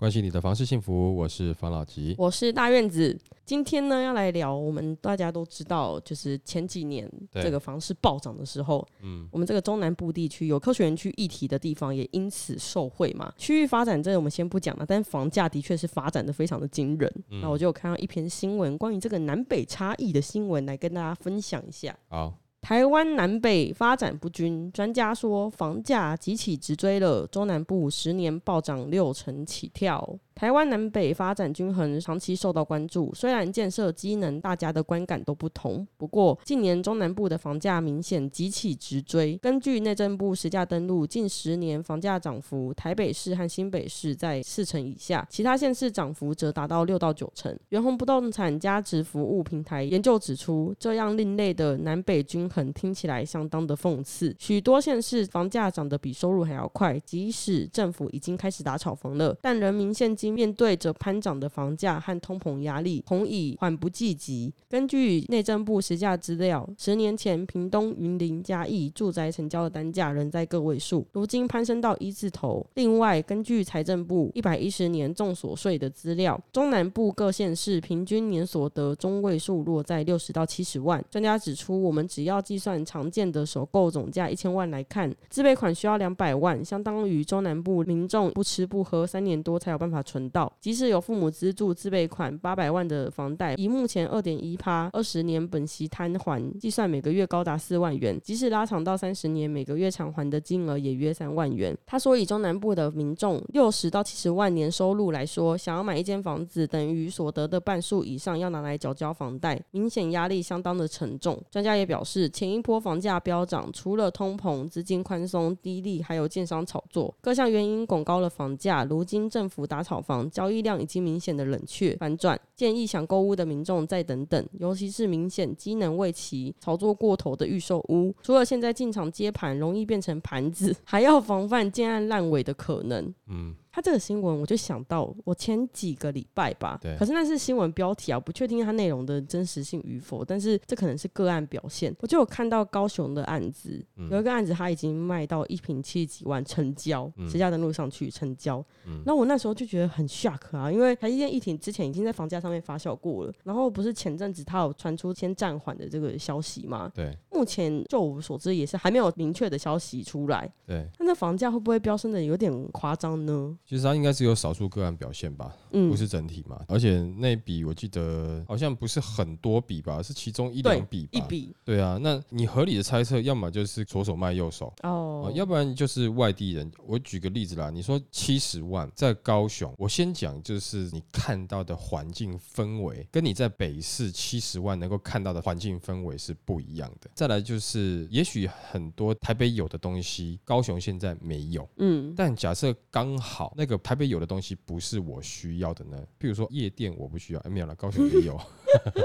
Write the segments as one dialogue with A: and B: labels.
A: 关心你的房事幸福，我是房老吉。
B: 我是大院子。今天呢，要来聊我们大家都知道，就是前几年
A: 对
B: 这个房市暴涨的时候，
A: 嗯，
B: 我们这个中南部地区有科学园区议题的地方，也因此受惠嘛。区域发展这个我们先不讲了，但房价的确是发展的非常的惊人。
A: 嗯
B: 那我就有看到一篇新闻，关于这个南北差异的新闻，来跟大家分享一下。
A: 好，
B: 台湾南北发展不均，专家说房价急起直追了，中南部十年暴涨六成起跳。台湾南北发展均衡，长期受到关注。虽然建设机能大家的观感都不同，不过近年中南部的房价明显急起直追。根据内政部实价登录，近十年房价涨幅，台北市和新北市在四成以下，其他县市涨幅则达到六到九成。元宏不动产价值服务平台研究指出，这样另类的南北均衡听起来相当的讽刺。许多县市房价涨得比收入还要快，即使政府已经开始打炒房了，但人民现金面对着攀涨的房价和通膨压力，恐已缓不济急。根据内政部实价资料，十年前屏东、云林、嘉义住宅成交的单价仍在个位数，如今攀升到一字头。另外，根据财政部一百一十年重所税的资料，中南部各县市平均年所得中位数落在六十到七十万。专家指出，我们只要计算常见的首购总价一千万来看，自备款需要两百万，相当于中南部民众不吃不喝三年多才有办法存到。即使有父母资助自备款八百万的房贷，以目前二点一趴二十年本息摊还计算，每个月高达四万元。即使拉长到三十年，每个月偿还的金额也约三万元。他说，以中南部的民众六十到七十万年收入来说，想要买一间房子，等于所得的半数以上要拿来缴交房贷，明显压力相当的沉重。专家也表示，前一波房价飙涨，除了通膨、资金宽松、低利，还有建商炒作，各项原因拱高了房价。如今政府打草房，交易量已经明显的冷却反转，建议想购物的民众再等等，尤其是明显机能未齐、炒作过头的预售屋，除了现在进场接盘容易变成盘子，还要防范建案烂尾的可能。
A: 嗯，
B: 他这个新闻，我就想到我前几个礼拜吧，
A: 对
B: 可是那是新闻标题啊，我不确定它内容的真实性与否，但是这可能是个案表现。我就有看到高雄的案子，
A: 嗯
B: 有一个案子，他已经卖到一瓶七十几万成交，
A: 嗯
B: 实价登录上去成交。
A: 嗯
B: 那我那时候就觉得很 shock 啊，因为台积电一挺之前已经在房价上面发酵过了，然后不是前阵子他有传出先暂缓的这个消息吗？
A: 对
B: 目前就我所知也是还没有明确的消息出来，
A: 对，
B: 那那房价会不会飙升的有点夸张呢？
A: 其实它应该是有少数个案表现吧，
B: 嗯
A: 不是整体嘛。而且那笔我记得好像不是很多笔吧，是其中一
B: 对
A: 两笔吧。
B: 一笔
A: 对啊，那你合理的猜测，要么就是左手卖右手。
B: 哦
A: 哦，要不然就是外地人。我举个例子啦，你说七十万在高雄，我先讲就是你看到的环境氛围，跟你在北市七十万能够看到的环境氛围是不一样的。再来就是，也许很多台北有的东西，高雄现在没有。
B: 嗯
A: 但假设刚好那个台北有的东西不是我需要的呢？譬如说夜店我不需要，哎没有了，高雄也有。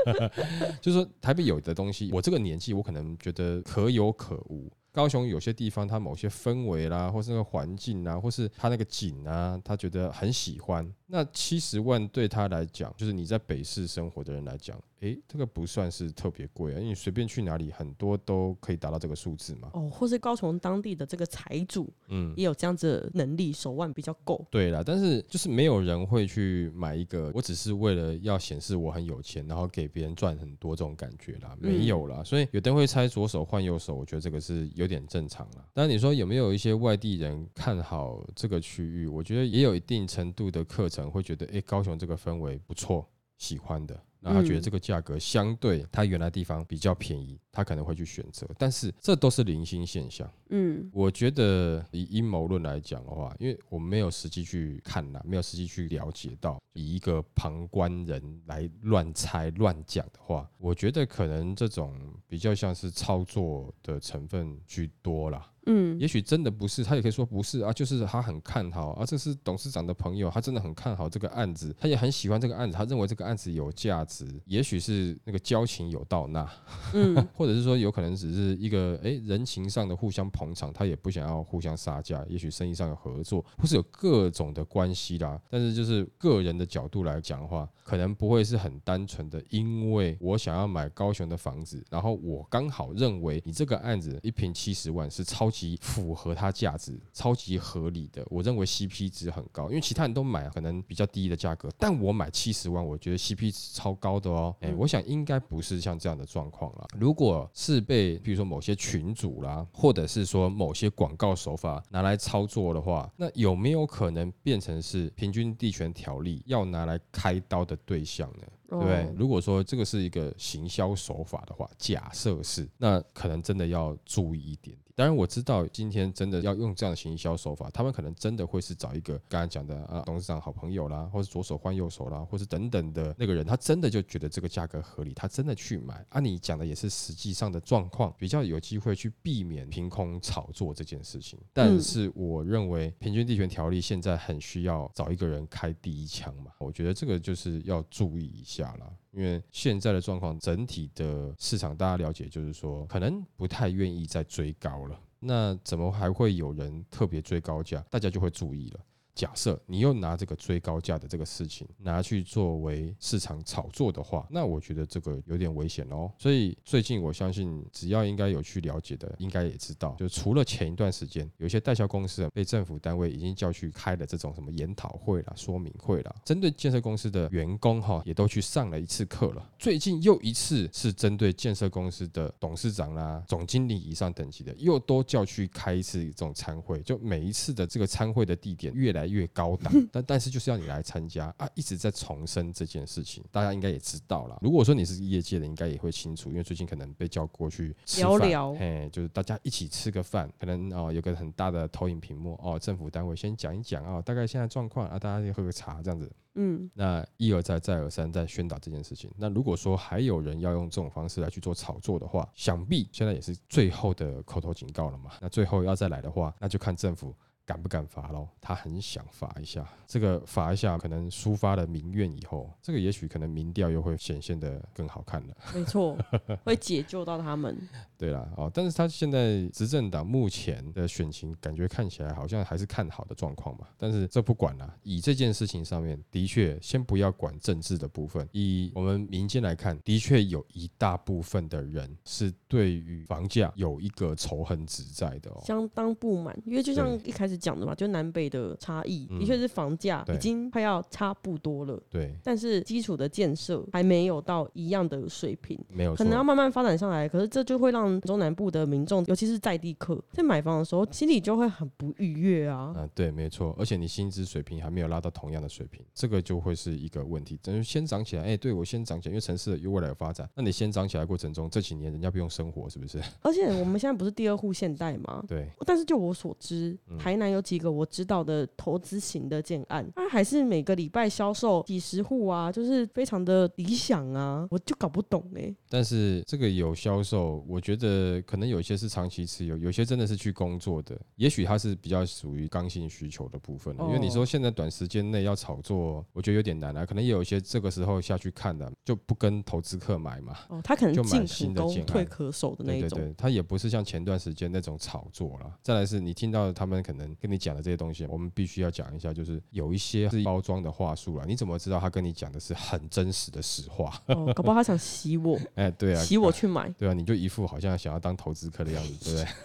A: 就是说台北有的东西，我这个年纪我可能觉得可有可无。高雄有些地方，它某些氛围啦，或是那个环境啊，或是它那个景啊，他觉得很喜欢。那七十万对他来讲，就是你在北市生活的人来讲，诶，这个不算是特别贵啊，因为你随便去哪里，很多都可以达到这个数字嘛。
B: 哦，或是高雄当地的这个财主
A: 嗯，
B: 也有这样子的能力，手腕比较够。
A: 对啦，但是就是没有人会去买一个，我只是为了要显示我很有钱，然后给别人赚很多这种感觉啦，没有啦。所以有的人会猜左手换右手，我觉得这个是有点正常啦。当然你说有没有一些外地人看好这个区域，我觉得也有一定程度的课程会觉得，诶，高雄这个氛围不错，喜欢的。那他觉得这个价格相对他原来地方比较便宜，他可能会去选择，但是这都是零星现象。
B: 嗯
A: 我觉得以阴谋论来讲的话，因为我没有实际去看啦，没有实际去了解到，以一个旁观人来乱猜乱讲的话，我觉得可能这种比较像是操作的成分居多啦。
B: 嗯，
A: 也许真的不是，他也可以说不是啊，就是他很看好啊，这是董事长的朋友，他真的很看好这个案子，他也很喜欢这个案子，他认为这个案子有价值，也许是那个交情有到那，
B: 嗯，
A: 或者是说有可能只是一个哎人情上的互相捧场，他也不想要互相杀价，也许生意上有合作，或是有各种的关系啦。但是就是个人的角度来讲的话，可能不会是很单纯的，因为我想要买高雄的房子，然后我刚好认为你这个案子一平七十万是超级符合它价值、超级合理的，我认为 CP 值很高，因为其他人都买可能比较低的价格，但我买七十万，我觉得 CP 值超高的哦。哎、
B: 嗯
A: 我想应该不是像这样的状况啦。如果是被比如说某些群主啦，或者是说某些广告手法拿来操作的话，那有没有可能变成是平均地权条例要拿来开刀的对象呢？对不对
B: 哦？
A: 如果说这个是一个行销手法的话，假设是，那可能真的要注意一点点。当然我知道今天真的要用这样的行销手法，他们可能真的会是找一个刚才讲的啊董事长好朋友啦，或是左手换右手啦，或是等等的那个人，他真的就觉得这个价格合理，他真的去买。啊，你讲的也是实际上的状况，比较有机会去避免凭空炒作这件事情。但是我认为平均地权条例现在很需要找一个人开第一枪嘛，我觉得这个就是要注意一下啦。因为现在的状况，整体的市场大家了解，就是说可能不太愿意再追高了。那怎么还会有人特别追高价？大家就会注意了。假设你又拿这个追高价的这个事情拿去作为市场炒作的话，那我觉得这个有点危险哦。所以最近我相信，只要应该有去了解的，应该也知道，就除了前一段时间有些代销公司啊被政府单位已经叫去开了这种什么研讨会啦、说明会啦，针对建设公司的员工哈，也都去上了一次课了。最近又一次是针对建设公司的董事长啦、总经理以上等级的，又都叫去开一次这种参会，就每一次的这个参会的地点越来越高档，但但是就是要你来参加啊，一直在重申这件事情，大家应该也知道了。如果说你是业界的，应该也会清楚，因为最近可能被叫过去
B: 聊聊
A: 嘿，就是大家一起吃个饭，可能哦有个很大的投影屏幕哦，政府单位先讲一讲啊、哦，大概现在状况啊，大家就喝个茶这样子。
B: 嗯，
A: 那一而再再而三在宣导这件事情。那如果说还有人要用这种方式来去做炒作的话，想必现在也是最后的口头警告了嘛。那最后要再来的话，那就看政府。敢不敢罚喽？他很想罚一下，这个罚一下，可能抒发了民怨以后，这个也许可能民调又会显现的更好看了。
B: 没错，会解救到他们。
A: 对啦，哦，但是他现在执政党目前的选情感觉看起来好像还是看好的状况嘛。但是这不管啦，以这件事情上面，的确先不要管政治的部分，以我们民间来看，的确有一大部分的人是对于房价有一个仇恨值在的哦。
B: 相当不满，因为就像一开始讲的嘛，就南北的差异，
A: 嗯
B: 的确是房价已经快要差不多了，
A: 对，
B: 但是基础的建设还没有到一样的水平。
A: 没有
B: 可能要慢慢发展上来，可是这就会让中南部的民众，尤其是在地客，在买房的时候，心里就会很不愉悦啊。
A: 啊，对，没错，而且你薪资水平还没有拉到同样的水平，这个就会是一个问题。等于先涨起来，哎、对我先涨起来，因为城市有未来有发展，那你先涨起来过程中，这几年人家不用生活，是不是？
B: 而且我们现在不是第二户现代吗？
A: 对，
B: 但是就我所知，
A: 嗯
B: 台南有几个我知道的投资型的建案，它还是每个礼拜销售几十户啊，就是非常的理想啊，我就搞不懂哎、
A: 但是这个有销售，我觉得可能有些是长期持有，有些真的是去工作的，也许它是比较属于刚性需求的部分。因为你说
B: 哦
A: 现在短时间内要炒作，我觉得有点难啊。可能也有一些这个时候下去看的，就不跟投资客买嘛。
B: 哦，他可能
A: 就买
B: 进
A: 新的建案
B: 退可守的那一种。
A: 对对对，他也不是像前段时间那种炒作啦。再来是你听到他们可能跟你讲的这些东西，我们必须要讲一下，就是有一些是包装的话术了。你怎么知道他跟你讲的是很真实的实话？
B: 哦，搞不好他想洗我，
A: 哎，对啊，
B: 洗我去买，
A: 对啊，你就一副好像想要当投资客的样子，对不对？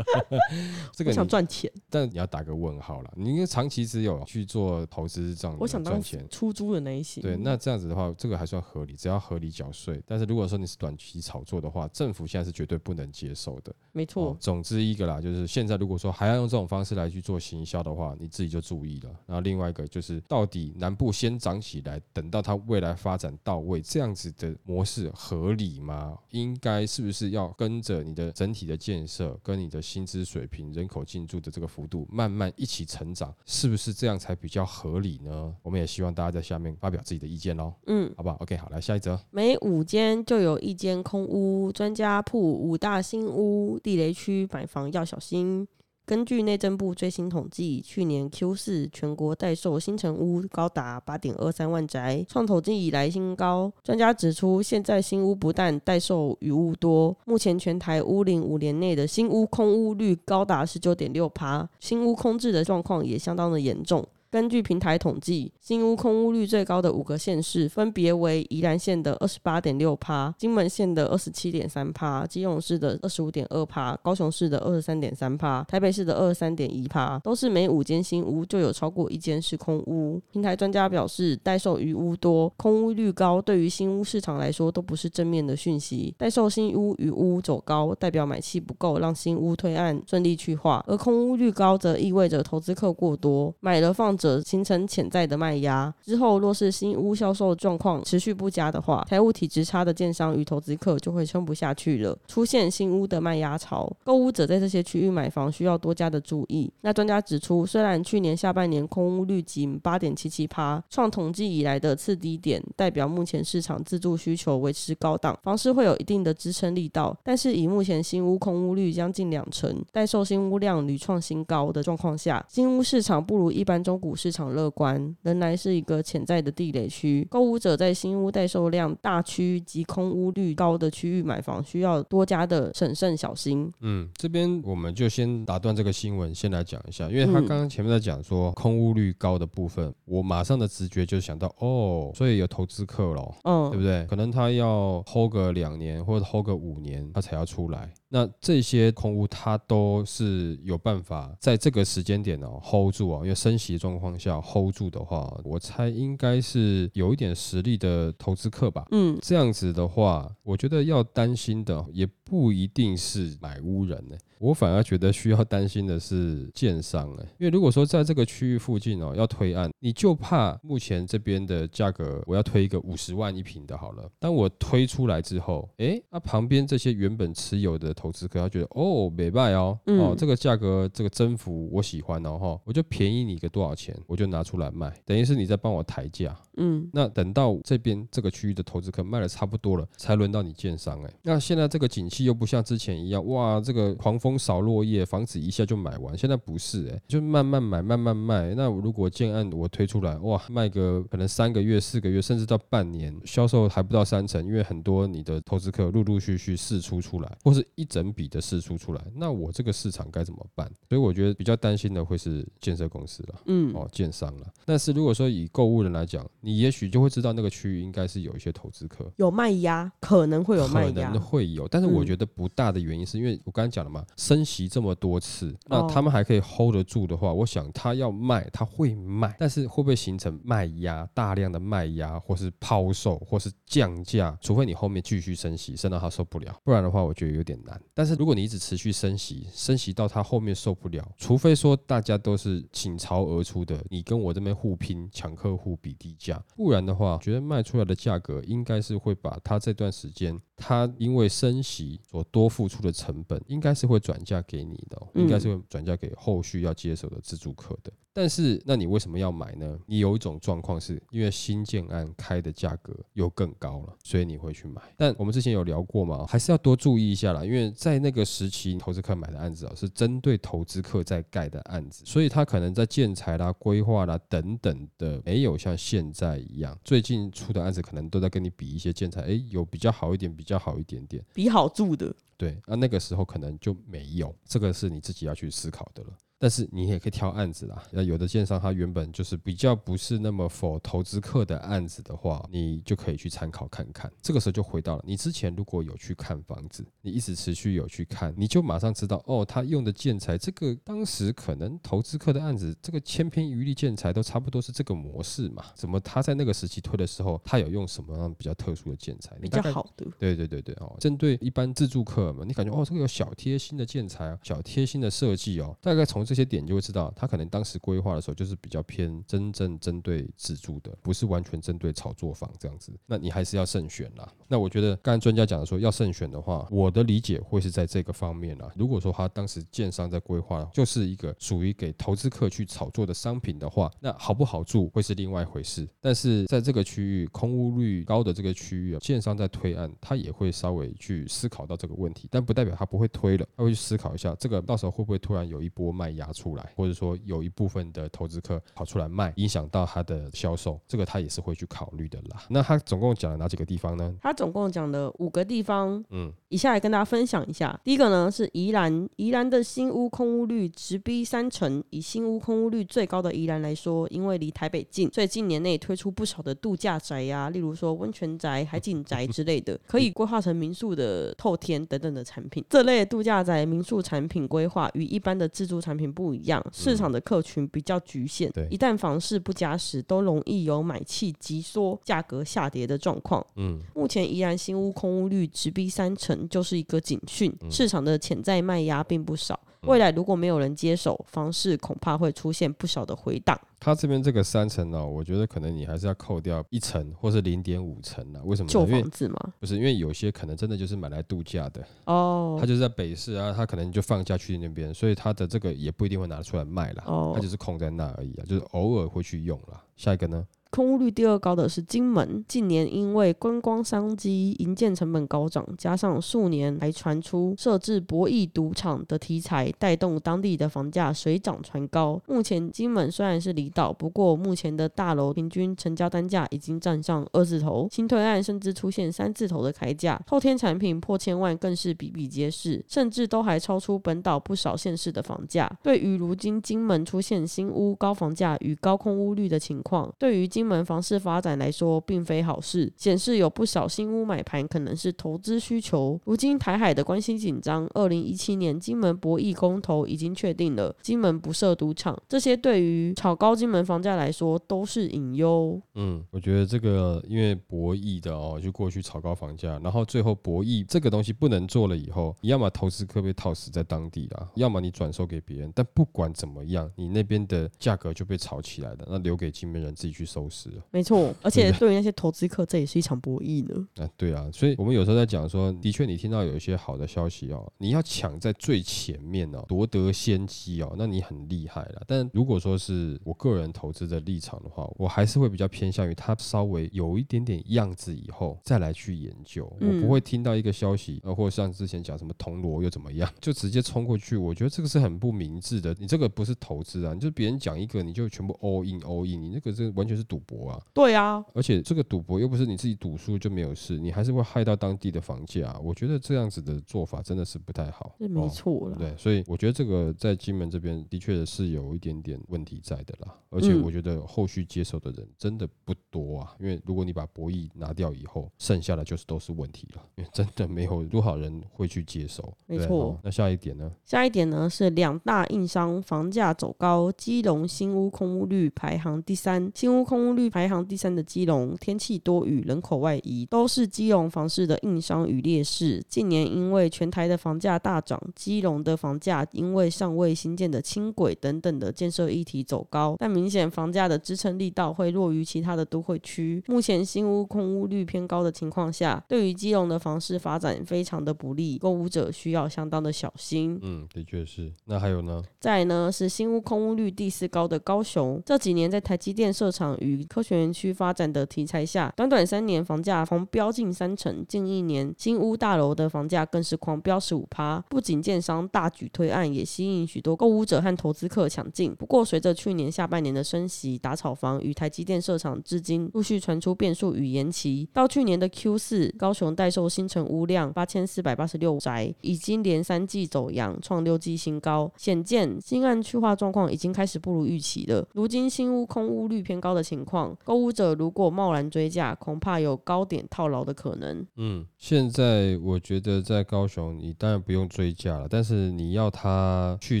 A: 这个
B: 我想，赚钱，
A: 但你要打个问号啦。你应该长期持有去做投资这样
B: 我想
A: 赚钱。
B: 出租的那一些。
A: 对，那这样子的话，这个还算合理，只要合理缴税。但是如果说你是短期炒作的话，政府现在是绝对不能接受的。
B: 没错
A: 哦，总之一个啦，就是现在如果说还要用这种方式来来去做行销的话，你自己就注意了。然后另外一个就是，到底南部先涨起来，等到它未来发展到位，这样子的模式合理吗？应该是不是要跟着你的整体的建设，跟你的薪资水平、人口进驻的这个幅度慢慢一起成长？是不是这样才比较合理呢？我们也希望大家在下面发表自己的意见喽，
B: 嗯，
A: 好不好？OK，好，来下一则。
B: 每五间就有一间空屋，专家铺五大新屋，地雷区买房要小心。根据内政部最新统计，去年 Q 四全国待售新城屋高达八点二三万宅，创统计以来新高。专家指出，现在新屋不但待售余屋多，目前全台屋龄五年内的新屋空屋率高达十九点六趴，新屋空置的状况也相当的严重。根据平台统计，新屋空屋率最高的五个县市分别为宜兰县的二十八点六趴、金门县的二十七点三趴、基隆市的二十五点二趴、高雄市的二十三点三趴、台北市的二十三点一趴，都是每五间新屋就有超过一间是空屋。平台专家表示，待售余屋多、空屋率高，对于新屋市场来说都不是正面的讯息。待售新屋余屋走高，代表买气不够，让新屋推案顺利去化；而空屋率高，则意味着投资客过多，买了放着。形成潜在的卖压。之后，若是新屋销售状况持续不佳的话，财务体质差的建商与投资客就会撑不下去了，出现新屋的卖压潮。购屋者在这些区域买房需要多加的注意。那专家指出，虽然去年下半年空屋率仅八点七七趴，创统计以来的次低点，代表目前市场自住需求维持高档，房市会有一定的支撑力道。但是以目前新屋空屋率将近两成，待售新屋量屡创新高的状况下，新屋市场不如一般中古市场乐观，仍然是一个潜在的地雷区。购物者在新屋待售量大区及空屋率高的区域买房，需要多加的审慎小心。
A: 嗯，这边我们就先打断这个新闻，先来讲一下，因为他
B: 嗯
A: 刚刚前面在讲说空屋率高的部分，我马上的直觉就想到，哦，所以有投资客咯，
B: 嗯，
A: 对不对？可能他要 hold 个两年或者 hold 个五年，他才要出来。那这些空屋，它都是有办法在这个时间点哦 hold 住啊，因为升息的状况下 hold 住的话，我猜应该是有一点实力的投资客吧。
B: 嗯，
A: 这样子的话，我觉得要担心的也不一定是买屋人呢、我反而觉得需要担心的是建商哎、因为如果说在这个区域附近哦要推案，你就怕目前这边的价格，我要推一个五十万一平的好了，当我推出来之后，诶，那、旁边这些原本持有的投资客，他觉得哦没卖哦，
B: 嗯。
A: 哦这个价格这个增幅我喜欢哦哈，我就便宜你个多少钱，我就拿出来卖，等于是你在帮我抬价，
B: 嗯，
A: 那等到这边这个区域的投资客卖的差不多了，才轮到你建商哎。那现在这个景气又不像之前一样，哇，这个狂风扫落叶，房子一下就买完。现在不是哎，就慢慢买，慢慢卖。那如果建案我推出来，哇，卖个可能三个月、四个月，甚至到半年，销售还不到三成，因为很多你的投资客陆陆续续试出出来，或是一整笔的试出出来，那我这个市场该怎么办？所以我觉得比较担心的会是建设公司了。
B: 嗯，
A: 哦，建商了。但是如果说以购物人来讲，你也许就会知道那个区域应该是有一些投资客。
B: 有卖压，可能会有卖压
A: 可能。会有，但是我
B: 嗯
A: 觉得不大的原因是因为我刚才讲了嘛，升息这么多次，那
B: 哦
A: 他们还可以 hold 得住的话，我想他要卖，他会卖，但是会不会形成卖压，大量的卖压，或是抛售，或是降价？除非你后面继续升息，升到他受不了，不然的话，我觉得有点难。但是如果你一直持续升息，升息到他后面受不了，除非说大家都是倾巢而出的，你跟我这边互拼抢客户比低价，不然的话，觉得卖出来的价格应该是会把他这段时间他因为升息所多付出的成本，应该是会转嫁给你的、应该是会转嫁给后续要接手的自助客的。但是，那你为什么要买呢？你有一种状况是因为新建案开的价格又更高了，所以你会去买。但我们之前有聊过嘛，还是要多注意一下啦，因为在那个时期，投资客买的案子啊，是针对投资客在盖的案子，所以他可能在建材啦、规划啦等等的，没有像现在一样，最近出的案子可能都在跟你比一些建材，诶，有比较好一点，比较好一点点。
B: 比好住的，
A: 对，那那个时候可能就没有，这个是你自己要去思考的了。但是你也可以挑案子啦，那有的建商他原本就是比较不是那么否投资客的案子的话，你就可以去参考看看。这个时候就回到了你之前如果有去看房子，你一直持续有去看，你就马上知道哦，他用的建材这个当时可能投资客的案子，这个千篇一律建材都差不多是这个模式嘛？怎么他在那个时期推的时候，他有用什么样比较特殊的建材？
B: 比较好的。
A: 对对对对哦，针对一般自助客嘛，你感觉哦，这个有小贴心的建材啊，小贴心的设计哦，大概从这些点就会知道，他可能当时规划的时候就是比较偏真正针对自住的，不是完全针对炒作房这样子。那你还是要慎选啦。那我觉得刚才专家讲的说要慎选的话，我的理解会是在这个方面啦。如果说他当时建商在规划就是一个属于给投资客去炒作的商品的话，那好不好住会是另外一回事。但是在这个区域空屋率高的这个区域啊，建商在推案，他也会稍微去思考到这个问题，但不代表他不会推了，他会去思考一下这个到时候会不会突然有一波卖压出来，或者说有一部分的投资客跑出来卖，影响到他的销售，这个他也是会去考虑的啦。那他总共讲了哪几个地方呢？
B: 他总共讲了五个地方，嗯，以下来跟大家分享一下。第一个呢是宜兰，宜兰的新屋空屋率直逼三成，以新屋空屋率最高的宜兰来说，因为离台北近，所以近年内推出不少的度假宅呀，例如说温泉宅、海景宅之类的，可以规划成民宿的透天等等的产品。这类度假宅民宿产品规划与一般的自助产品不一样，市场的客群比较局限，一旦房市不佳时，都容易有买气急缩、价格下跌的状况。嗯，目前宜兰新屋空屋率直逼三成，就是一个警讯，市场的潜在卖压并不少。未来如果没有人接手，房市恐怕会出现不小的回档。
A: 他这边这个三层呢，我觉得可能你还是要扣掉一层或是零点五层啊。为什么？
B: 旧房子吗？
A: 不是，因为有些可能真的就是买来度假的哦。他就是在北市啊，他可能就放假去那边，所以他的这个也不一定会拿出来卖了。哦，他就是空在那而已啊，就是偶尔会去用了。下一个呢？
B: 空屋率第二高的是金门，近年因为观光商机、营建成本高涨，加上数年还传出设置博弈赌场的题材，带动当地的房价水涨船高。目前金门虽然是离岛，不过目前的大楼平均成交单价已经站上二字头，新推案甚至出现三字头的开价，后天产品破千万更是比比皆是，甚至都还超出本岛不少县市的房价。对于如今金门出现新屋高房价与高空屋率的情况，对于金门房市发展来说，并非好事，显示有不少新屋买盘可能是投资需求。如今台海的关系紧张，二零一七年金门博弈公投已经确定了，金门不设赌场，这些对于炒高金门房价来说都是隐忧。
A: 嗯，我觉得这个因为博弈的哦，就过去炒高房价，然后最后博弈这个东西不能做了以后，你要么投资客被套死在当地了，要么你转售给别人。但不管怎么样，你那边的价格就被炒起来了，那留给金门人自己去收拾了。
B: 没错，而且对于那些投资客，这也是一场博弈呢。
A: 啊，对啊，所以我们有时候在讲说，的确你听到有一些好的消息哦，你要抢在最前面哦，夺得先机哦，那你很厉害了。但如果说是我个人投资的立场的话，我还是会比较偏向于它稍微有一点点样子以后再来去研究。我不会听到一个消息，呃，或者像之前讲什么铜锣又怎么样，就直接冲过去。我觉得这个是很不明智的。你这个不是投资啊，你就别人讲一个你就全部 all in all in，你那个这完全是赌博啊。
B: 对啊，
A: 而且这个赌博又不是你自己赌输就没有事，你还是会害到当地的房价。我觉得这样子的做法真的是不太好。
B: 是没错了，
A: 对，所以我觉得这个在金门这边的确是有一点点问题在的啦。而且我觉得后续接手的人真的不多啊，因为如果你把博弈拿掉以后，剩下的就是都是问题了，因为真的没有多少人会去接手。
B: 没错，
A: 那下一点呢？
B: 下一点呢是两大硬伤，房价走高，基隆新屋空屋率排行第三，新屋空屋率排。排行第三的基隆，天气多雨，人口外移，都是基隆房市的硬伤与劣势。近年因为全台的房价大涨，基隆的房价因为尚未新建的轻轨等等的建设议题走高，但明显房价的支撑力道会弱于其他的都会区。目前新屋空屋率偏高的情况下，对于基隆的房市发展非常的不利，购物者需要相当的小心。
A: 嗯，的确是。那还有呢？
B: 再呢是新屋空屋率第四高的高雄，这几年在台积电设厂与科学园区发展的题材下，短短三年房价狂飙近三成，近一年新屋大楼的房价更是狂飙十五趴。不仅建商大举推案，也吸引许多购物者和投资客抢进。不过，随着去年下半年的升息、打炒房与台积电设厂，至今陆续传出变数与延期。到去年的 Q 四，高雄待售新城屋量八千四百八十六宅，已经连三季走阳，创六季新高，显见新案去化状况已经开始不如预期了。如今新屋空屋率偏高的情况，购物者如果贸然追价，恐怕有高点套牢的可能。
A: 嗯，现在我觉得在高雄，你当然不用追价了，但是你要它去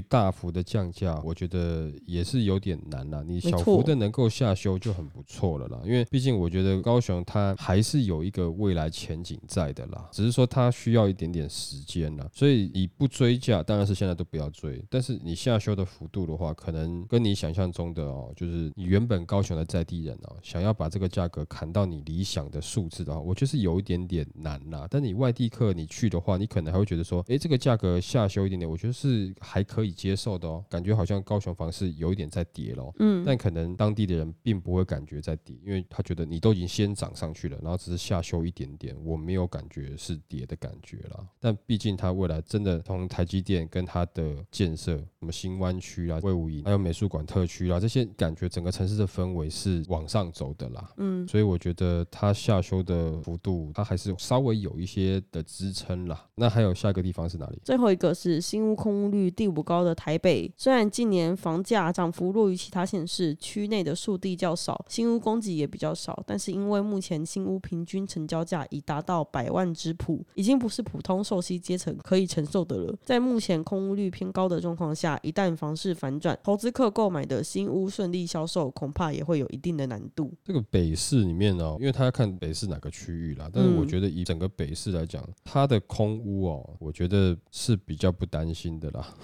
A: 大幅的降价，我觉得也是有点难了。你小幅的能够下修就很不错了啦，因为毕竟我觉得高雄它还是有一个未来前景在的啦，只是说它需要一点点时间了。所以你不追价，当然是现在都不要追，但是你下修的幅度的话，可能跟你想象中的哦，就是你原本高雄的在地人哦，想要把这个价格砍到你理想的数字的话，我觉得是有一点点难啦。但你外地客你去的话，你可能还会觉得说，诶，这个价格下修一点点，我觉得是还可以接受的哦。感觉好像高雄房市有一点在跌咯。嗯，但可能当地的人并不会感觉在跌，因为他觉得你都已经先涨上去了，然后只是下修一点点，我没有感觉是跌的感觉啦。但毕竟它未来真的从台积电跟它的建设，什么新湾区啊、魏武营，还有美术馆特区啦，这些感觉整个城市的氛围是往上走的啦。嗯，所以我觉得它下修的幅度，它还是稍微有一些的支撑啦。那还有下一个地方是哪里？
B: 最后一个是新屋空屋率第五高的台北，虽然近年房价涨幅弱于其他县市，区内的数地较少，新屋供给也比较少，但是因为目前新屋平均成交价已达到百万之谱，已经不是普通受息阶层可以承受的了。在目前空屋率偏高的状况下，一旦房市反转，投资客购买的新屋顺利销售，恐怕也会有一定的难度。
A: 这个北市里面哦，因为他要看北市哪个区域啦，但是我觉得以整个北市来讲，它的空屋哦，我觉得是比较不担心的啦。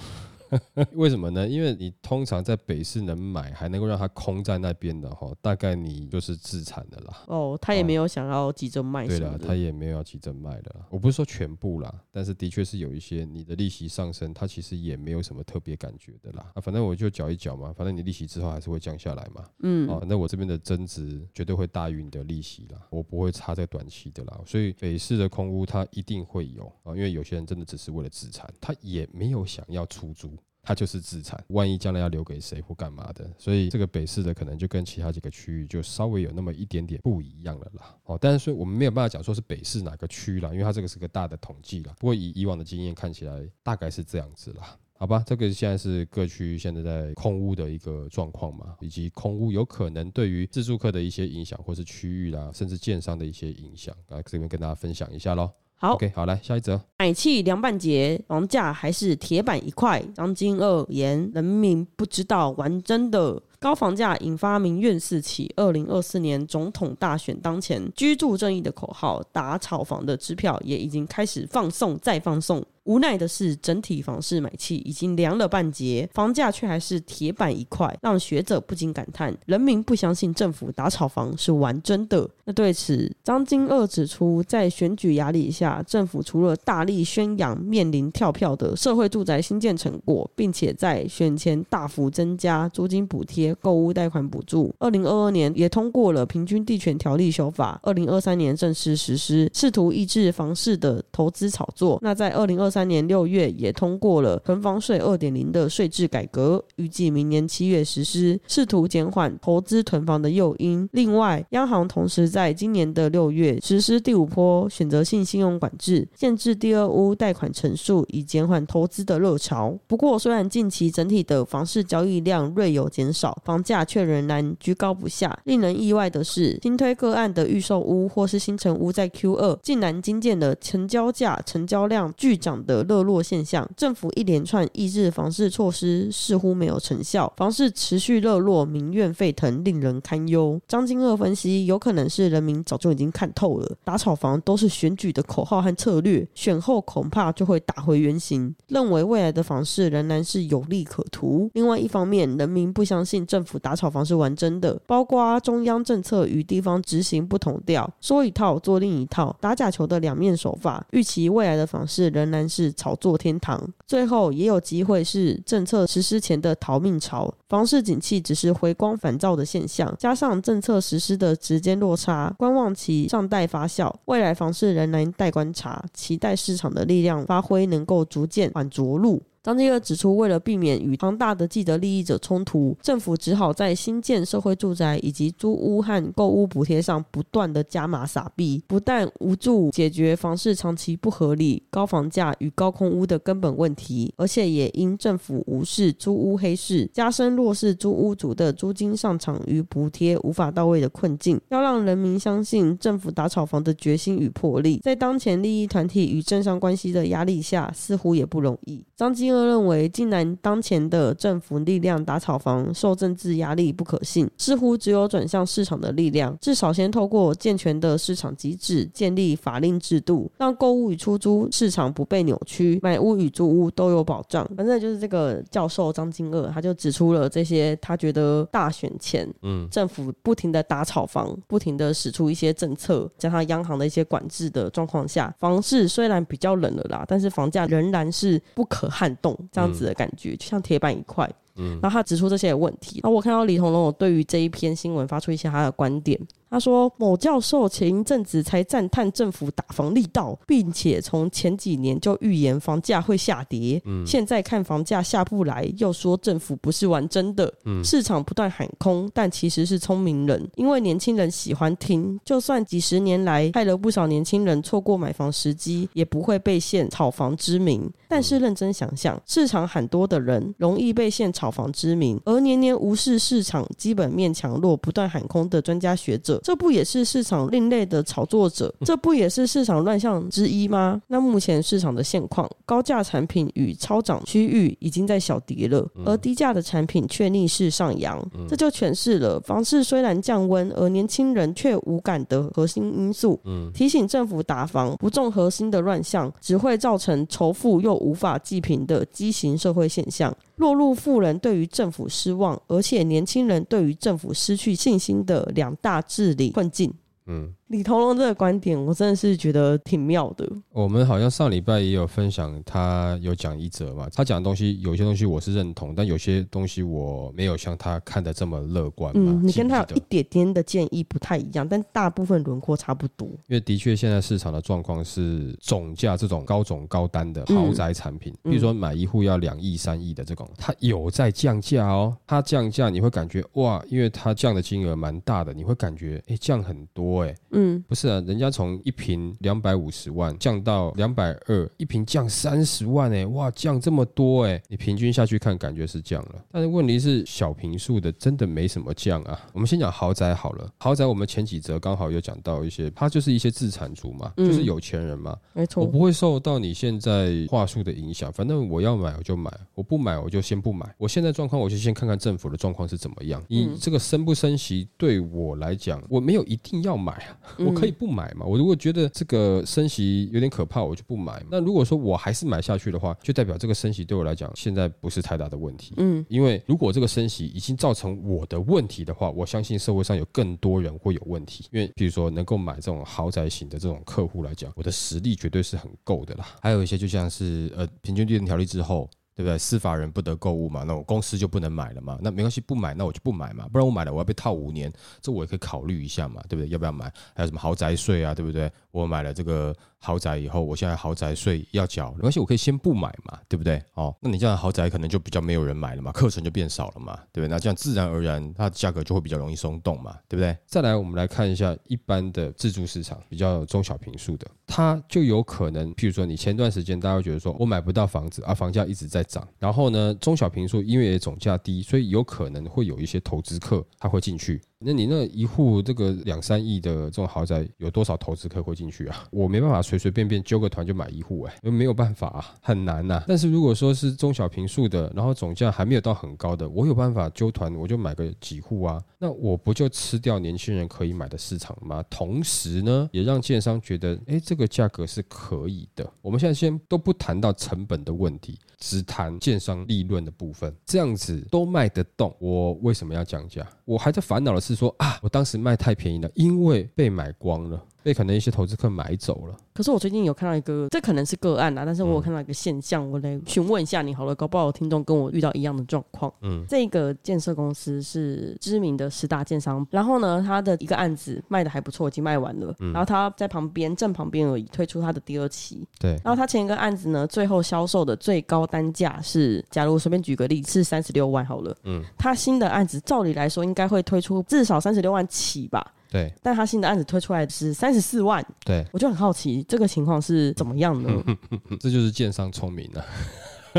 A: 为什么呢？因为你通常在北市能买，还能够让它空在那边的哈，大概你就是自产的啦。
B: 哦，他也没有想要急着卖。
A: 对了，他也没有要急着卖的。我不是说全部啦，但是的确是有一些你的利息上升，它其实也没有什么特别感觉的啦。啊，反正我就缴一缴嘛，反正你利息之后还是会降下来嘛。嗯。啊，那我这边的增值绝对会大于你的利息啦，我不会差在短期的啦。所以北市的空屋它一定会有啊，因为有些人真的只是为了自产，他也没有想要出租。它就是资产，万一将来要留给谁或干嘛的，所以这个北市的可能就跟其他几个区域就稍微有那么一点点不一样了啦。哦，但是我们没有办法讲说是北市哪个区啦，因为它这个是个大的统计啦。不过以以往的经验看起来，大概是这样子啦。好吧，这个现在是各区现在在空屋的一个状况嘛，以及空屋有可能对于自住客的一些影响，或是区域啦，甚至建商的一些影响，来这边跟大家分享一下喽。
B: 好
A: ，OK，好，来下一则。
B: 买气凉半截，房价还是铁板一块。张金二言，人民不知道玩真的。高房价引发民怨四起。二零二四年总统大选当前，居住正义的口号、打炒房的支票也已经开始放送再放送。无奈的是，整体房市买气已经凉了半截，房价却还是铁板一块，让学者不禁感叹：人民不相信政府打炒房是玩真的。那对此，张金二指出，在选举压力下，政府除了大力宣扬面临跳票的社会住宅新建成果，并且在选前大幅增加租金补贴、购屋贷款补助。二零二二年也通过了平均地权条例修法，二零二三年正式实施，试图抑制房市的投资炒作。那在二零二三年六月也通过了囤房税二点零的税制改革，预计明年七月实施，试图减缓投资囤房的诱因。另外，央行同时在今年的六月实施第五波选择性信用管制，限制第二屋贷款成数，以减缓投资的热潮。不过，虽然近期整体的房市交易量略有减少，房价却仍然居高不下。令人意外的是，新推个案的预售屋或是新城屋在 Q 二竟然惊见了成交价、成交量巨涨。的热络现象，政府一连串抑制房市措施似乎没有成效，房市持续热络，民怨沸腾，令人堪忧。张金二分析，有可能是人民早就已经看透了，打炒房都是选举的口号和策略，选后恐怕就会打回原形。认为未来的房市仍然是有利可图。另外一方面，人民不相信政府打炒房是玩真的，包括中央政策与地方执行不同调，说一套做另一套，打假球的两面手法。预期未来的房市仍然。是炒作天堂，最后也有机会是政策实施前的逃命潮。房市景气只是回光返照的现象，加上政策实施的时间落差，观望期尚待发酵。未来房市仍然待观察，期待市场的力量发挥能够逐渐缓着陆。张金二指出，为了避免与庞大的既得利益者冲突，政府只好在新建社会住宅以及租屋和购屋补贴上不断的加码撒币，不但无助解决房市长期不合理、高房价与高空屋的根本问题，而且也因政府无视租屋黑市，加深弱势租屋族的租金上涨与补贴无法到位的困境。要让人民相信政府打炒房的决心与魄力，在当前利益团体与政商关系的压力下，似乎也不容易。张继金二认为，竟然当前的政府力量打炒房受政治压力不可信，似乎只有转向市场的力量，至少先透过健全的市场机制，建立法令制度，让购物与出租市场不被扭曲，买屋与租屋都有保障。反正就是这个教授张金二，他就指出了这些，他觉得大选前，嗯，政府不停的打炒房，不停的使出一些政策，加上央行的一些管制的状况下，房市虽然比较冷了啦，但是房价仍然是不可撼动，这样子的感觉，就像铁板一块。嗯，然后他指出这些问题，然后我看到李同龙对于这一篇新闻发出一些他的观点。他说：“某教授前一阵子才赞叹政府打房力道，并且从前几年就预言房价会下跌。嗯，现在看房价下不来，又说政府不是玩真的。嗯，市场不断喊空，但其实是聪明人，因为年轻人喜欢听。就算几十年来害了不少年轻人错过买房时机，也不会被现炒房之名。但是认真想想，市场很多的人容易被现炒房之名，而年年无视市场基本面强弱、不断喊空的专家学者。”这不也是市场另类的炒作者？这不也是市场乱象之一吗？那目前市场的现况，高价产品与超涨区域已经在小跌了，而低价的产品却逆势上扬，这就诠释了房市虽然降温，而年轻人却无感的核心因素。提醒政府打房不重核心的乱象，只会造成仇富又无法济贫的畸形社会现象。落入富人对于政府失望，而且年轻人对于政府失去信心的两大治理困境。嗯。李同龙这个观点，我真的是觉得挺妙的。
A: 我们好像上礼拜也有分享，他有讲一则嘛。他讲的东西，有些东西我是认同，但有些东西我没有像他看的这么乐观。嗯，
B: 你跟他有一点点的建议不太一样，但大部分轮廓差不多。
A: 因为的确，现在市场的状况是总价这种高总高单的豪宅产品，比如说买一户要两亿、三亿的这种，它有在降价哦。它降价你会感觉哇，因为它降的金额蛮大的，你会感觉哎降很多哎。嗯，不是啊，人家从一瓶两百五十万降到两百二，一瓶降三十万哎，哇，降这么多哎，你平均下去看，感觉是降了。但是问题是小平数的真的没什么降啊。我们先讲豪宅好了，豪宅我们前几则刚好有讲到一些，它就是一些自产族嘛，就是有钱人嘛，
B: 没错。
A: 我不会受到你现在话术的影响，反正我要买我就买，我不买我就先不买。我现在状况我就先看看政府的状况是怎么样。你这个升不升息对我来讲，我没有一定要买啊。我可以不买嘛？我如果觉得这个升息有点可怕，我就不买。那如果说我还是买下去的话，就代表这个升息对我来讲现在不是太大的问题。嗯，因为如果这个升息已经造成我的问题的话，我相信社会上有更多人会有问题。因为比如说能够买这种豪宅型的这种客户来讲，我的实力绝对是很够的啦。还有一些就像是呃平均利润条例之后。对不对？司法人不得购物嘛，那我公司就不能买了嘛？那没关系，不买，那我就不买嘛。不然我买了，我要被套五年，这我也可以考虑一下嘛，对不对？要不要买？还有什么豪宅税啊，对不对？我买了这个。豪宅以后，我现在豪宅税要缴，没关系，我可以先不买嘛，对不对？哦，那你这样豪宅可能就比较没有人买了嘛，课程就变少了嘛，对不对？那这样自然而然它的价格就会比较容易松动嘛，对不对？再来，我们来看一下一般的自住市场，比较中小平数的，它就有可能，譬如说你前段时间大家会觉得说我买不到房子啊，房价一直在涨，然后呢，中小平数因为总价低，所以有可能会有一些投资客他会进去。那你那一户这个两三亿的这种豪宅，有多少投资客会进去啊？我没办法随随便便揪个团就买一户，哎，没有办法啊，很难呐。但是如果说是中小平数的，然后总价还没有到很高的，我有办法揪团，我就买个几户啊。那我不就吃掉年轻人可以买的市场吗？同时呢，也让建商觉得，哎，这个价格是可以的。我们现在先都不谈到成本的问题，只谈建商利润的部分，这样子都卖得动。我为什么要降价？我还在烦恼的是是说啊，我当时卖太便宜了，因为被买光了。被可能一些投资客买走了。
B: 可是我最近有看到一个，这可能是个案啊，但是我有
A: 嗯
B: 看到一个现象，我来询问一下你好了，搞不好有听众跟我遇到一样的状况。
A: 嗯。
B: 这个建设公司是知名的十大建商，然后呢，他的一个案子卖的还不错，已经卖完了，
A: 嗯。
B: 然后他在旁边正旁边而已推出他的第二期，
A: 对，
B: 然后他前一个案子呢，最后销售的最高单价是，假如我随便举个例，是三十六万好了，
A: 嗯，
B: 他新的案子照理来说应该会推出至少三十六万起吧，
A: 对
B: 但他新的案子推出来是三十四万，
A: 对，
B: 我就很好奇这个情况是怎么样呢？
A: 这就是建商聪明啊。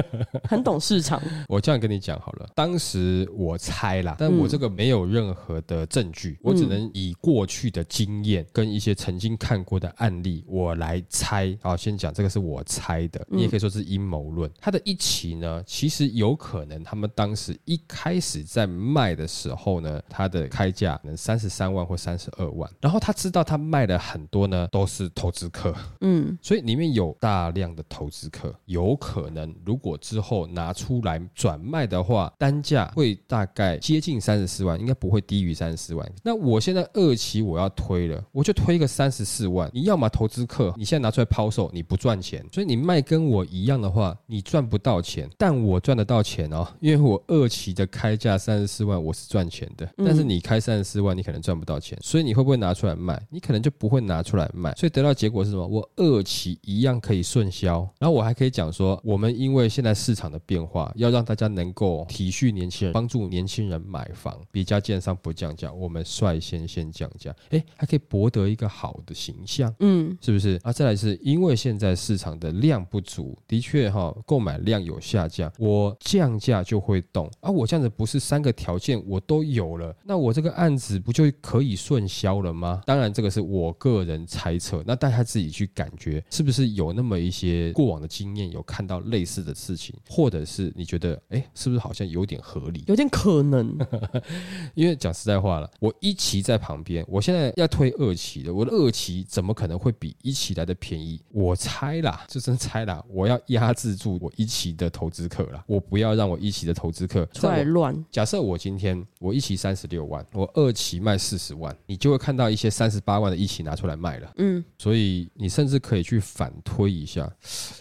B: 很懂市场，
A: 我这样跟你讲好了，当时我猜啦，但我这个没有任何的证据，我只能以过去的经验跟一些曾经看过的案例，我来猜。好，先讲这个是我猜的，你也可以说是阴谋论。它的一期呢，其实有可能他们当时一开始在卖的时候呢，它的开价可能三十三万或三十二万，然后他知道他卖的很多呢都是投资客，
B: 嗯。
A: 所以里面有大量的投资客，有可能如果之后拿出来转卖的话，单价会大概接近三十四万，应该不会低于三十四万。那我现在二期我要推了，我就推个三十四万。你要么投资客，你现在拿出来抛售，你不赚钱，所以你卖跟我一样的话，你赚不到钱，但我赚得到钱哦，因为我二期的开价三十四万，我是赚钱的，但是你开三十四万，你可能赚不到钱，所以你会不会拿出来卖？你可能就不会拿出来卖，所以得到结果是什么？我二期一样可以顺销，然后我还可以讲说，我们因为现在市场的变化，要让大家能够体恤年轻人，帮助年轻人买房，别家建商不降价，我们率先先降价，诶，还可以博得一个好的形象。
B: 嗯
A: 是不是啊？再来是因为现在市场的量不足，的确哈、购买量有下降，我降价就会动啊。我这样子不是三个条件我都有了，那我这个案子不就可以顺销了吗？当然，这个是我个人猜测，那大家自己去感觉是不是有那么一些过往的经验，有看到类似的事情，或者是你觉得哎，是不是好像有点合理？
B: 有点可能，
A: 因为讲实在话了，我一期在旁边，我现在要推二期的，我的二期怎么可能会比一期来的便宜？我猜啦，就真猜啦，我要压制住我一期的投资客啦，我不要让我一期的投资客
B: 出来乱，
A: 假设我今天我一期三十六万，我二期卖四十万，你就会看到一些三十八万的一期拿出来卖了。
B: 嗯，
A: 所以你甚至可以去反推一下，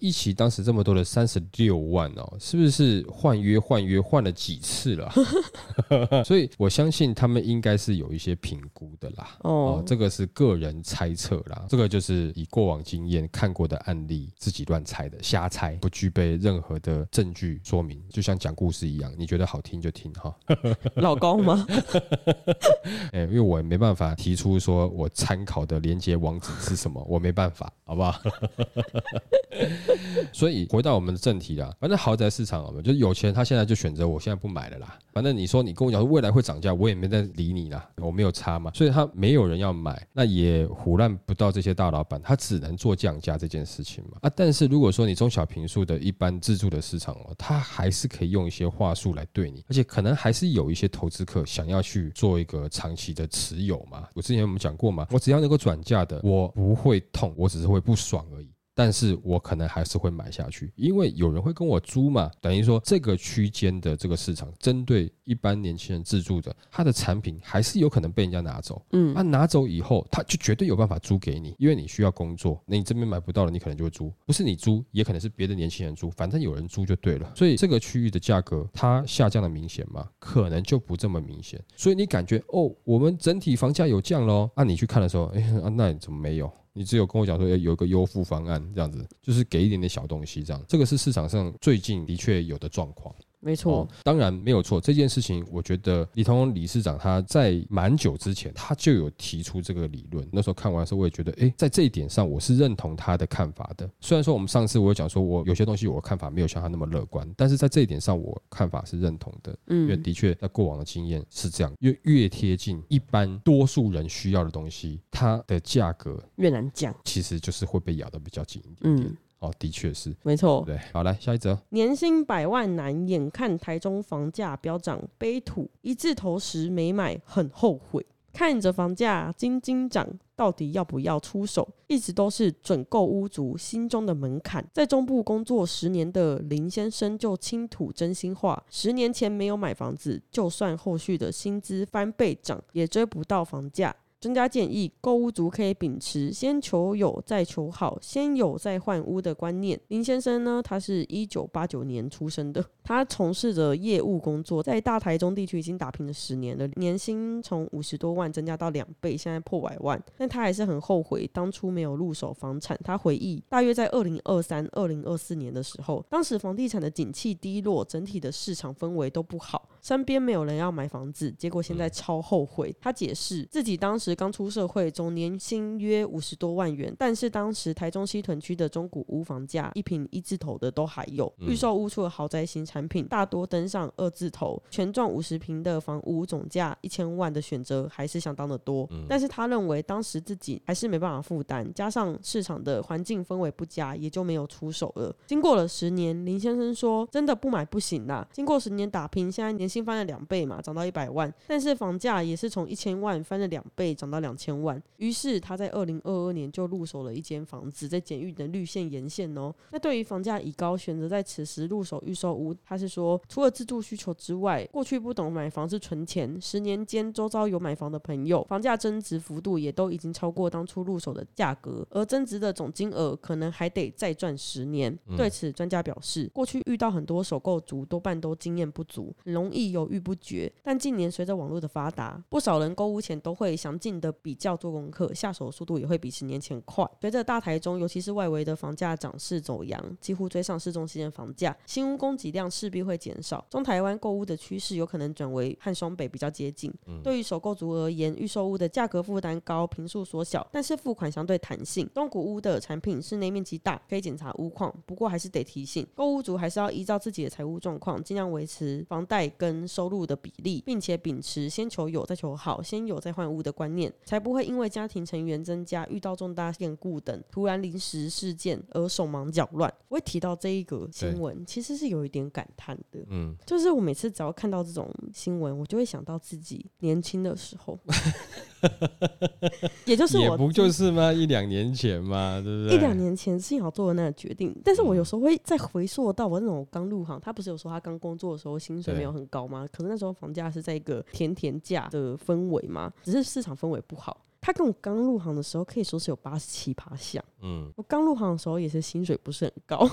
A: 一期当时这么多的三十六万哦，是不是换约换约换了几次了？所以我相信他们应该是有一些评估的啦。哦
B: 哦，，
A: 这个是个人猜测啦，这个就是以过往经验看过的案例自己乱猜的，瞎猜，不具备任何的证据说明，就像讲故事一样，你觉得好听就听哈。
B: 老公吗？
A: 哎、因为我也没办法提出说我参考的连接网址是什么，我没办法，好不好？所以回到我们的正题反正豪宅市场，我们就是有钱，他现在就选择我现在不买了啦。反正你说你跟我讲未来会涨价，我也没在理你啦，我没有差嘛，所以他没有人要买，那也胡乱不到这些大老板，他只能做降价这件事情嘛。啊，但是如果说你中小平数的一般自住的市场哦，他还是可以用一些话术来对你，而且可能还是有一些投资客想要去做一个长期的持有嘛。我之前有没讲过嘛？我只要能够转嫁的，我不会痛，我只是会不爽而已。但是我可能还是会买下去，因为有人会跟我租嘛，等于说这个区间的这个市场，针对一般年轻人自住的，他的产品还是有可能被人家拿走。
B: 嗯
A: 啊，拿走以后，他就绝对有办法租给你，因为你需要工作，那你这边买不到了，你可能就会租，不是你租，也可能是别的年轻人租，反正有人租就对了。所以这个区域的价格它下降的明显吗？可能就不这么明显。所以你感觉哦，我们整体房价有降喽，啊，你去看的时候，哎、啊，那你怎么没有？你只有跟我讲说，哎有一个优付方案这样子，就是给一点点小东西这样，这个是市场上最近的确有的状况。
B: 没错
A: 哦，，当然没有错。这件事情，我觉得李同荣理事长他在蛮久之前他就有提出这个理论。那时候看完的时候，我也觉得，诶，在这一点上我是认同他的看法的。虽然说我们上次我有讲说，我有些东西我的看法没有像他那么乐观，但是在这一点上我看法是认同的。嗯因为
B: 嗯，
A: 的确在过往的经验是这样，越越贴近一般多数人需要的东西，它的价格
B: 越难降，
A: 其实就是会被咬得比较紧一点点。
B: 嗯，
A: 哦，的确是。
B: 没错。
A: 对，好，来下一则。
B: 年薪百万男，眼看台中房价飙涨，悲土一字头时没买，很后悔。看着房价斤斤涨，到底要不要出手，一直都是准购屋族心中的门槛。在中部工作十年的林先生就倾吐真心话：十年前没有买房子，就算后续的薪资翻倍涨，也追不到房价。专家建议，购屋族可以秉持先求有再求好，先有再换屋的观念。林先生呢，他是一九八九年出生的，他从事着业务工作，在大台中地区已经打拼了十年了，年薪从五十多万增加到两倍，现在破百万。但他还是很后悔当初没有入手房产。他回忆，大约在二零二三、二零二四年的时候，当时房地产的景气低落，整体的市场氛围都不好，身边没有人要买房子，结果现在超后悔。他解释自己当时刚出社会，总年薪约五十多万元，但是当时台中西屯区的中古屋房价一平一字头的都还有，预售屋出的豪宅型产品大多登上二字头，全幢五十平的房屋总价一千万的选择还是相当的多。但是他认为当时自己还是没办法负担，加上市场的环境氛围不佳，也就没有出手了。经过了十年，林先生说：“真的不买不行啦！经过十年打拼，现在年薪翻了两倍嘛，涨到一百万，但是房价也是从一千万翻了两倍，涨到两千万。于是他在二零二二年就入手了一间房子，在监狱的绿线沿线哦。那对于房价已高，选择在此时入手预售屋，他是说，除了自住需求之外，过去不懂买房是存钱，十年间周遭有买房的朋友，房价增值幅度也都已经超过当初入手的价格，而增值的总金额可能还得再赚十年。对此，专家表示，过去遇到很多首购族，多半都经验不足，容易犹豫不决。但近年随着网络的发达，不少人购物前都会详尽的比较做功课，下手速度也会比十年前快。随着大台中，尤其是外围的房价涨势走扬，几乎追上市中心的房价，新屋供给量势必会减少。中台湾购物的趋势有可能转为和双北比较接近。对于首购族而言，预售屋的价格负担高，平数缩小，但是付款相对弹性。东古屋的产品室内面积大，可以检查屋况，不过还是得提醒购物族还是要依照自己的财务状况，尽量维持房贷跟收入的比例，并且秉持先求有再求好，先有再换屋的观念，才不会因为家庭成员增加、遇到重大变故等突然临时事件而手忙脚乱。我会提到这一个新闻，其实是有一点感叹的。嗯，就是我每次只要看到这种新闻，我就会想到自己年轻的时候，也就是我
A: 不就是吗？一两年前嘛，对不对？
B: 一两年前幸好做了那个决定，但是我有时候会再回溯到我那种刚入行，他不是有说他刚工作的时候薪水没有很高吗？可是那时候房价是在一个甜甜价的氛围嘛，只是市场氛围不好。他跟我刚入行的时候可以说是有八十七趴像，嗯，我刚入行的时候也是薪水不是很高。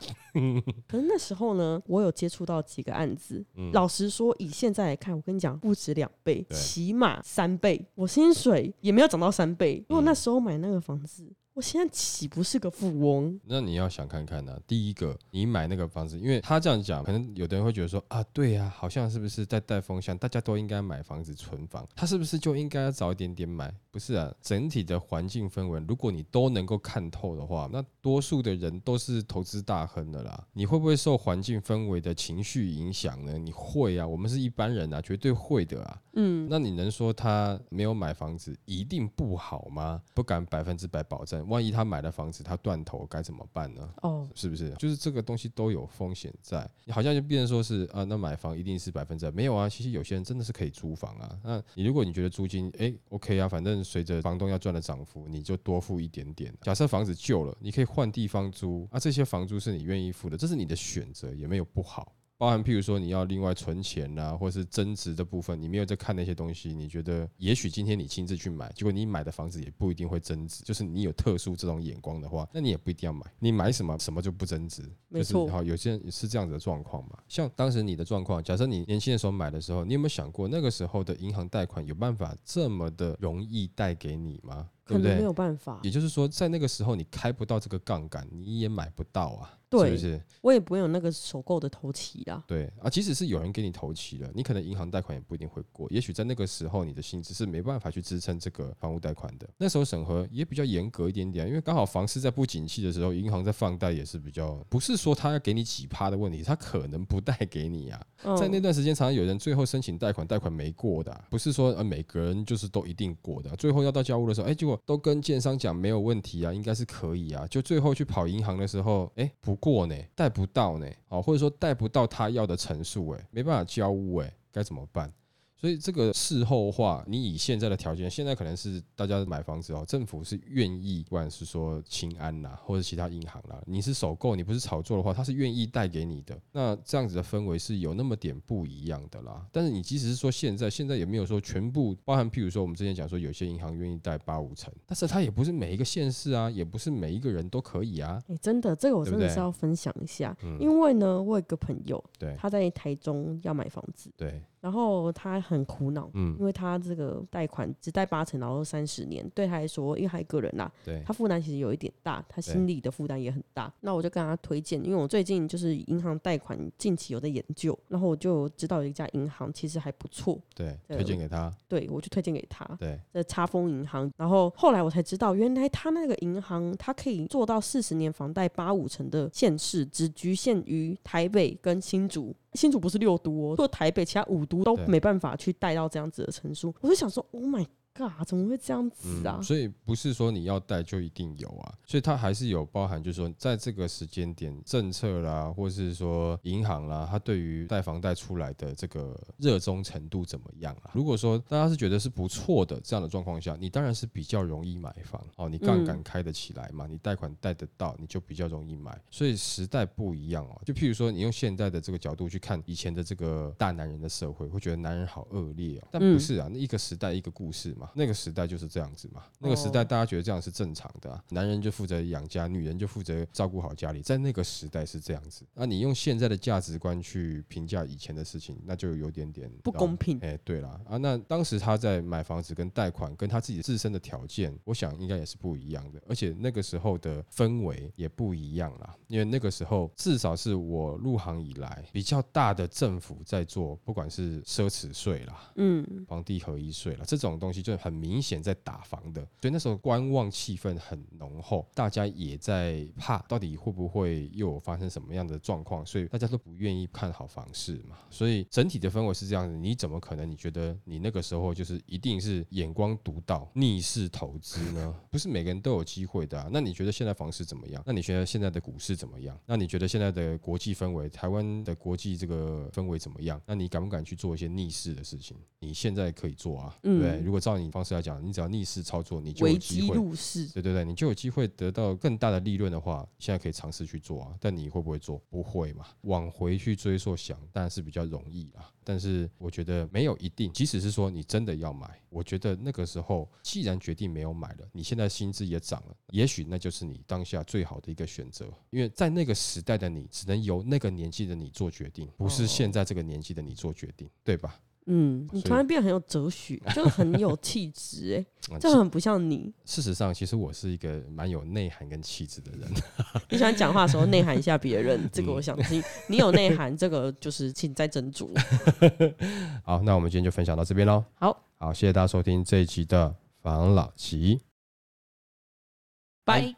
B: 可是那时候呢，我有接触到几个案子。老实说，以现在来看，我跟你讲，不止两倍，起码三倍。我薪水也没有涨到三倍。如果那时候买那个房子，我现在岂不是个富翁？
A: 那你要想看看呢。第一个，你买那个房子，因为他这样讲，可能有的人会觉得说啊，对呀，好像是不是在带风向？大家都应该买房子存房，他是不是就应该要早一点点买？不是啊，整体的环境氛围，如果你都能够看透的话，那多数的人都是投资大亨的啦。你会不会受环境氛围的情绪影响呢？你会啊，我们是一般人啊，绝对会的啊。嗯，那你能说他没有买房子一定不好吗？不敢百分之百保证。万一他买了房子，他断头该怎么办呢？哦，是不是？就是这个东西都有风险在。你好像就变成说是啊，那买房一定是百分之百没有啊。其实有些人真的是可以租房啊。那你如果你觉得租金哎 OK 啊，反正。随着房东要赚的涨幅，你就多付一点点。假设房子旧了，你可以换地方租啊，这些房租是你愿意付的，这是你的选择，也没有不好。包含譬如说你要另外存钱呐，或是增值的部分，你没有在看那些东西，你觉得也许今天你亲自去买，结果你买的房子也不一定会增值。就是你有特殊这种眼光的话，那你也不一定要买。你买什么什么就不增值，
B: 没错。
A: 好，有些人是这样子的状况嘛。像当时你的状况，假设你年轻的时候买的时候，你有没有想过那个时候的银行贷款有办法这么的容易贷给你吗？
B: 可能没有办法。
A: 也就是说，在那个时候你开不到这个杠杆，你也买不到啊。
B: 对，
A: 是不是？
B: 我也不会有那个首购的头期啦。
A: 对啊，即使是有人给你头期了，你可能银行贷款也不一定会过。也许在那个时候，你的薪资是没办法去支撑这个房屋贷款的。那时候审核也比较严格一点点，因为刚好房市在不景气的时候，银行在放贷也是比较，不是说他要给你几趴的问题，他可能不贷给你啊。在那段时间，常常有人最后申请贷款，贷款没过的，不是说呃每个人就是都一定过的。最后要到交屋的时候，哎，结果都跟建商讲没有问题啊，应该是可以啊。就最后去跑银行的时候，哎，不过呢，带不到呢，哦，或者说带不到他要的层数，哎，没办法交屋，哎，该怎么办？所以这个事后话，你以现在的条件，现在可能是大家买房子哦，政府是愿意，不管是说清安啦，或者其他银行啦，你是首购，你不是炒作的话，他是愿意贷给你的。那这样子的氛围是有那么点不一样的啦。但是你即使是说现在，现在也没有说全部包含，譬如说我们之前讲说有些银行愿意贷八五成，但是它也不是每一个县市啊，也不是每一个人都可以啊。
B: 哎、真的，这个我真的是要分享一下，
A: 嗯
B: 因为呢，我有一个朋友，
A: 对
B: 他在台中要买房子，
A: 对，
B: 然后他很苦恼。
A: 嗯
B: 因为他这个贷款只贷八成，然后三十年，对他来说，因为他一个人啦，
A: 对
B: 他负担其实有一点大，他心理的负担也很大。那我就跟他推荐，因为我最近就是银行贷款，近期有在研究，然后我就知道有一家银行其实还不错，
A: 对，
B: 对
A: 推荐给他，
B: 对我就推荐给他。
A: 对
B: 的插丰银行，然后后来我才知道，原来他那个银行，他可以做到四十年房贷八五成的县市，只局限于台北跟新竹。新竹不是六都哦，做台北其他五都都没办法去带到这样子的成数。我就想说，Oh my god，怎么会这样子啊？
A: 嗯，所以不是说你要贷就一定有啊，所以它还是有包含，就是说在这个时间点，政策啦，或是说银行啦，它对于贷房贷出来的这个热衷程度怎么样啊？如果说大家是觉得是不错的这样的状况下，你当然是比较容易买房哦，你杠杆
B: 嗯
A: 开得起来嘛，你贷款贷得到，你就比较容易买。所以时代不一样哦，就譬如说你用现在的这个角度去看以前的这个大男人的社会，会觉得男人好恶劣哦，但不
B: 嗯
A: 是啊，那一个时代一个故事嘛，那个时代就是这样子嘛，那个时代
B: 哦
A: 大家觉得这样是正常的、啊，男人就负责养家，女人就负责照顾好家里，在那个时代是这样子。那你用现在的价值观去评价以前的事情，那就有点点
B: 不公平。
A: 哎、对啦，啊，那当时他在买房子跟贷款，跟他自己自身的条件，我想应该也是不一样的，而且那个时候的氛围也不一样啦。因为那个时候至少是我入行以来比较大的政府在做，不管是奢侈税啦，
B: 嗯，
A: 房地合一税了，这种东西就很明显在打房的，所以那时候观望气氛很浓厚，大家也在怕到底会不会又有发生什么样的状况，所以大家都不愿意看好房市嘛。所以整体的氛围是这样子，你怎么可能你觉得你那个时候就是一定是眼光独到、逆势投资呢？不是每个人都有机会的、啊。那你觉得现在房市怎么样？那你觉得现在的股市怎么样？那你觉得现在的国际氛围，台湾的国际这个氛围怎么样？那你敢不敢去做一些逆势的事情？你现在可以做啊，对不对？
B: 嗯
A: 如果照你方式来讲，你只要逆势操作，你就有
B: 机
A: 机会。
B: 入市，
A: 对对对，你就有机会得到更大的利润的话，现在可以尝试去做啊。但你会不会做？不会嘛。往回去追溯想，当然是比较容易啦。但是我觉得没有一定，即使是说你真的要买，我觉得那个时候既然决定没有买了，你现在薪资也涨了，也许那就是你当下最好的一个选择。因为在那个时代的你，只能由那个年纪的你做决定，不是
B: 哦
A: 现在这个年纪的你做决定，对吧？
B: 嗯，你突然变得很有哲学，就很有气质，哎，
A: 啊
B: 这很不像你。
A: 事实上，其实我是一个蛮有内涵跟气质的人。
B: 你喜欢讲话的时候内涵一下别人，这
A: 嗯
B: 个我想听。你有内涵，这个就是请再斟酌。
A: 好，那我们今天就分享到这边喽。
B: 好，
A: 好，谢谢大家收听这一集的防老集。
B: 拜。